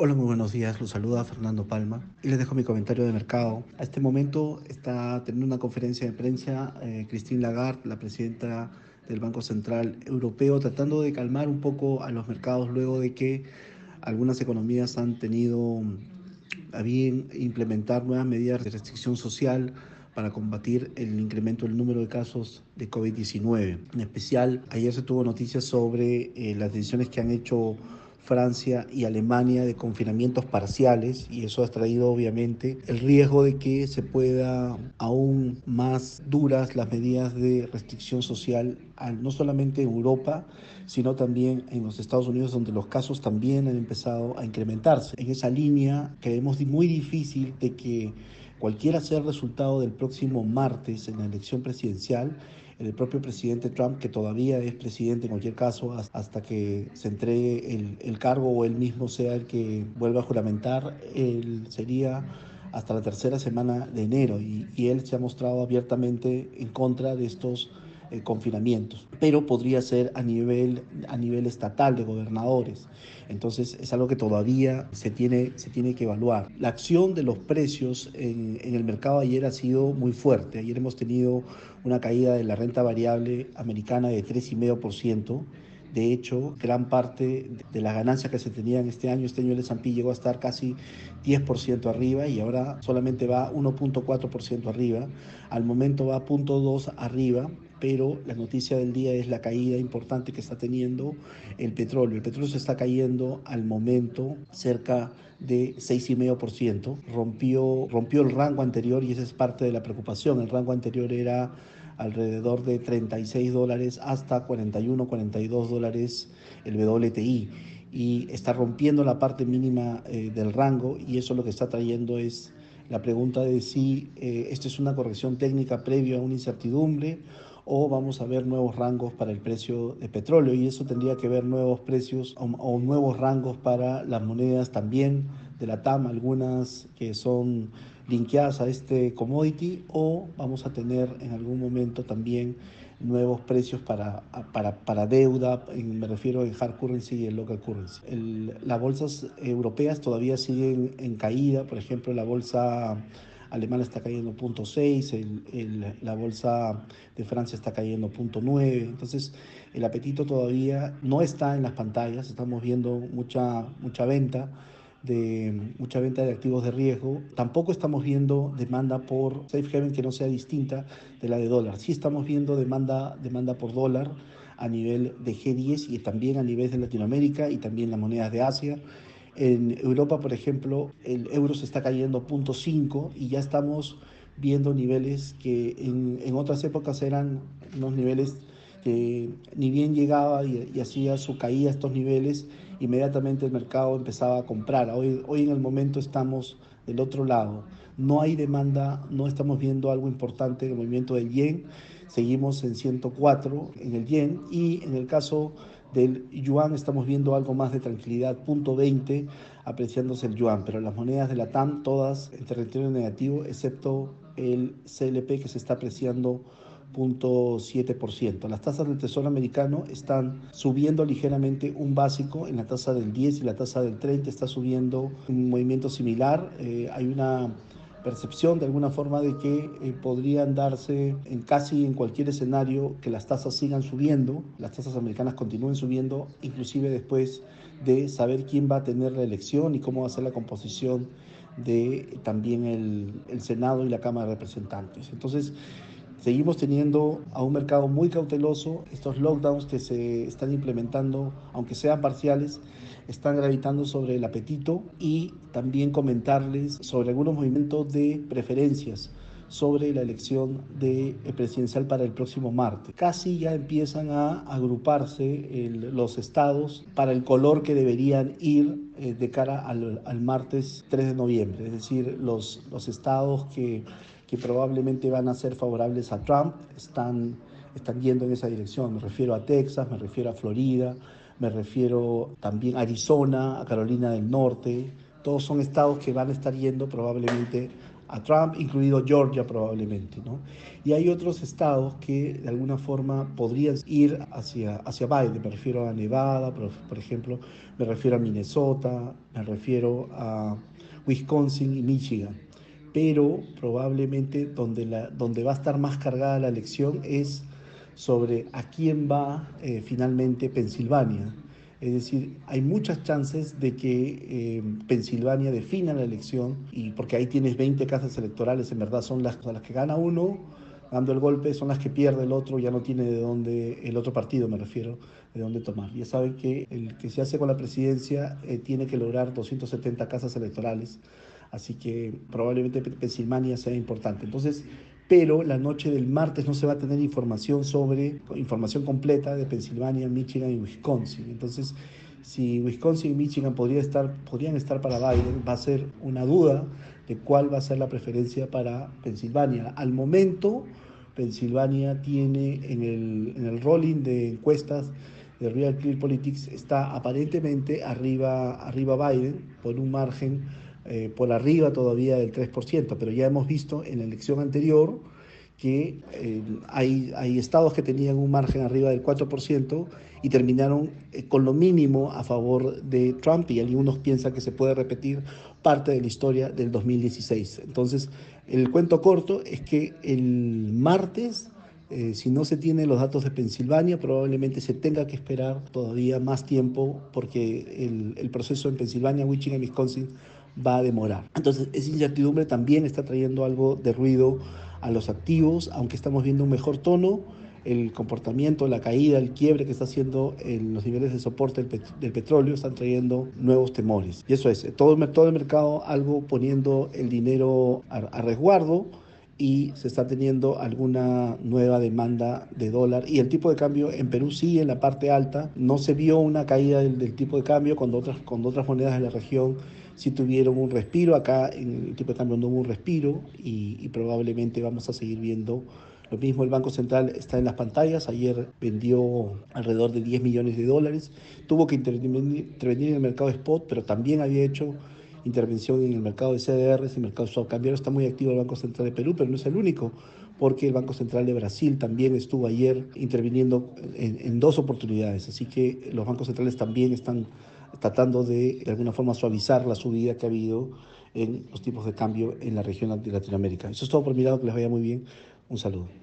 Hola, muy buenos días. Los saluda Fernando Palma y les dejo mi comentario de mercado. A este momento está teniendo una conferencia de prensa eh, Christine Lagarde, la presidenta del Banco Central Europeo, tratando de calmar un poco a los mercados luego de que algunas economías han tenido a bien implementar nuevas medidas de restricción social para combatir el incremento del número de casos de COVID-19. En especial, ayer se tuvo noticias sobre eh, las decisiones que han hecho Francia y Alemania de confinamientos parciales y eso ha traído obviamente el riesgo de que se pueda aún más duras las medidas de restricción social no solamente en Europa, sino también en los Estados Unidos, donde los casos también han empezado a incrementarse. En esa línea creemos muy difícil de que cualquiera sea el resultado del próximo martes en la elección presidencial, el propio presidente Trump, que todavía es presidente en cualquier caso hasta que se entregue el, cargo o él mismo sea el que vuelva a juramentar, él sería hasta la tercera semana de enero. Y, y él se ha mostrado abiertamente en contra de estos eh, confinamientos, pero podría ser a nivel, a nivel estatal de gobernadores. Entonces es algo que todavía se tiene, se tiene que evaluar. La acción de los precios en, en el mercado ayer ha sido muy fuerte. Ayer hemos tenido una caída de la renta variable americana de 3,5%. De hecho, gran parte de las ganancias que se tenían este año, este año el S&P llegó a estar casi 10% arriba y ahora solamente va 1.4% arriba. Al momento va 0.2 arriba pero la noticia del día es la caída importante que está teniendo el petróleo. El petróleo se está cayendo al momento cerca de 6,5%. Rompió, rompió el rango anterior y esa es parte de la preocupación. El rango anterior era alrededor de 36 dólares hasta 41, 42 dólares el WTI y está rompiendo la parte mínima eh, del rango y eso lo que está trayendo es la pregunta de si eh, esto es una corrección técnica previa a una incertidumbre o vamos a ver nuevos rangos para el precio de petróleo y eso tendría que ver nuevos precios o, nuevos rangos para las monedas también de la TAM, algunas que son linkeadas a este commodity o vamos a tener en algún momento también nuevos precios para, para, para deuda, me refiero en hard currency y en local currency. las bolsas europeas todavía siguen en caída, por ejemplo la bolsa alemana está cayendo 0.6, la bolsa de Francia está cayendo 0.9, entonces el apetito todavía no está en las pantallas, estamos viendo mucha, mucha venta de mucha venta de activos de riesgo. Tampoco estamos viendo demanda por safe haven que no sea distinta de la de dólar. Sí estamos viendo demanda, demanda por dólar a nivel de G10 y también a nivel de Latinoamérica y también las monedas de Asia. En Europa, por ejemplo, el euro se está cayendo 0.5 y ya estamos viendo niveles que en, en, otras épocas eran unos niveles que ni bien llegaba y, y, hacía su caída a estos niveles, inmediatamente el mercado empezaba a comprar. Hoy, hoy en el momento estamos del otro lado. No hay demanda, no estamos viendo algo importante en el movimiento del yen. Seguimos en 104 en el yen y en el caso del yuan estamos viendo algo más de tranquilidad, punto 20 apreciándose el yuan, pero las monedas de la TAM todas en territorio negativo, excepto el CLP que se está apreciando 0.7%. Las tasas del Tesoro americano están subiendo ligeramente un básico en la tasa del 10 y la tasa del 30 está subiendo un movimiento similar. Eh, hay una percepción de alguna forma de que eh, podrían darse en casi en cualquier escenario que las tasas sigan subiendo, las tasas americanas continúen subiendo, inclusive después de saber quién va a tener la elección y cómo va a ser la composición de también el, el Senado y la Cámara de Representantes. Entonces, Seguimos teniendo a un mercado muy cauteloso. Estos lockdowns que se están implementando, aunque sean parciales, están gravitando sobre el apetito y también comentarles sobre algunos movimientos de preferencias sobre la elección de eh, presidencial para el próximo martes. Casi ya empiezan a agruparse los estados para el color que deberían ir eh, de cara al, martes 3 de noviembre, es decir, los, los estados que que probablemente van a ser favorables a Trump están, están yendo en esa dirección. Me refiero a Texas, me refiero a Florida, me refiero también a Arizona, a Carolina del Norte. Todos son estados que van a estar yendo probablemente a Trump, incluido Georgia probablemente. ¿no? Y hay otros estados que de alguna forma podrían ir hacia, hacia Biden. Me refiero a Nevada, por, ejemplo, me refiero a Minnesota, me refiero a Wisconsin y Michigan. Pero probablemente donde, la, donde va a estar más cargada la elección es sobre a quién va eh, finalmente Pensilvania. Es decir, hay muchas chances de que eh, Pensilvania defina la elección, y porque ahí tienes 20 casas electorales, en verdad son las, que gana uno, dando el golpe, son las que pierde el otro, ya no tiene de dónde, el otro partido me refiero, de dónde tomar. Ya saben que el que se hace con la presidencia eh, tiene que lograr 270 casas electorales, así que probablemente Pensilvania sea importante. Entonces, pero la noche del martes no se va a tener información sobre, información completa de Pensilvania, Michigan y Wisconsin. Entonces, si Wisconsin y Michigan podría estar, podrían estar para Biden, va a ser una duda de cuál va a ser la preferencia para Pensilvania. Al momento, Pensilvania tiene en el, en el rolling de encuestas de Real Clear Politics, está aparentemente arriba, arriba Biden por un margen eh, por arriba todavía del 3%, pero ya hemos visto en la elección anterior que eh, hay, hay estados que tenían un margen arriba del 4% y terminaron eh, con lo mínimo a favor de Trump y algunos piensan que se puede repetir parte de la historia del 2016. Entonces, el cuento corto es que el martes, si no se tienen los datos de Pensilvania, probablemente se tenga que esperar todavía más tiempo porque el, el proceso en Pensilvania, Michigan y Wisconsin va a demorar. Entonces, esa incertidumbre también está trayendo algo de ruido a los activos, aunque estamos viendo un mejor tono, el comportamiento, la caída, el quiebre que está haciendo en los niveles de soporte del, petróleo están trayendo nuevos temores. Y eso es, todo, todo el mercado algo poniendo el dinero a, resguardo y se está teniendo alguna nueva demanda de dólar. Y el tipo de cambio en Perú sigue en la parte alta. No se vio una caída del, del tipo de cambio cuando otras, cuando otras monedas de la región si tuvieron un respiro. Acá en el tipo de cambio no hubo un respiro y, probablemente vamos a seguir viendo lo mismo, el Banco Central está en las pantallas. Ayer vendió alrededor de 10 millones de dólares. Tuvo que intervenir, en el mercado spot, pero también había hecho intervención en el mercado de CDRs, el mercado swap cambiario. Está muy activo el Banco Central de Perú, pero no es el único, porque el Banco Central de Brasil también estuvo ayer interviniendo en dos oportunidades. Así que los bancos centrales también están tratando de de alguna forma suavizar la subida que ha habido en los tipos de cambio en la región de Latinoamérica. Eso es todo por mi lado, que les vaya muy bien. Un saludo.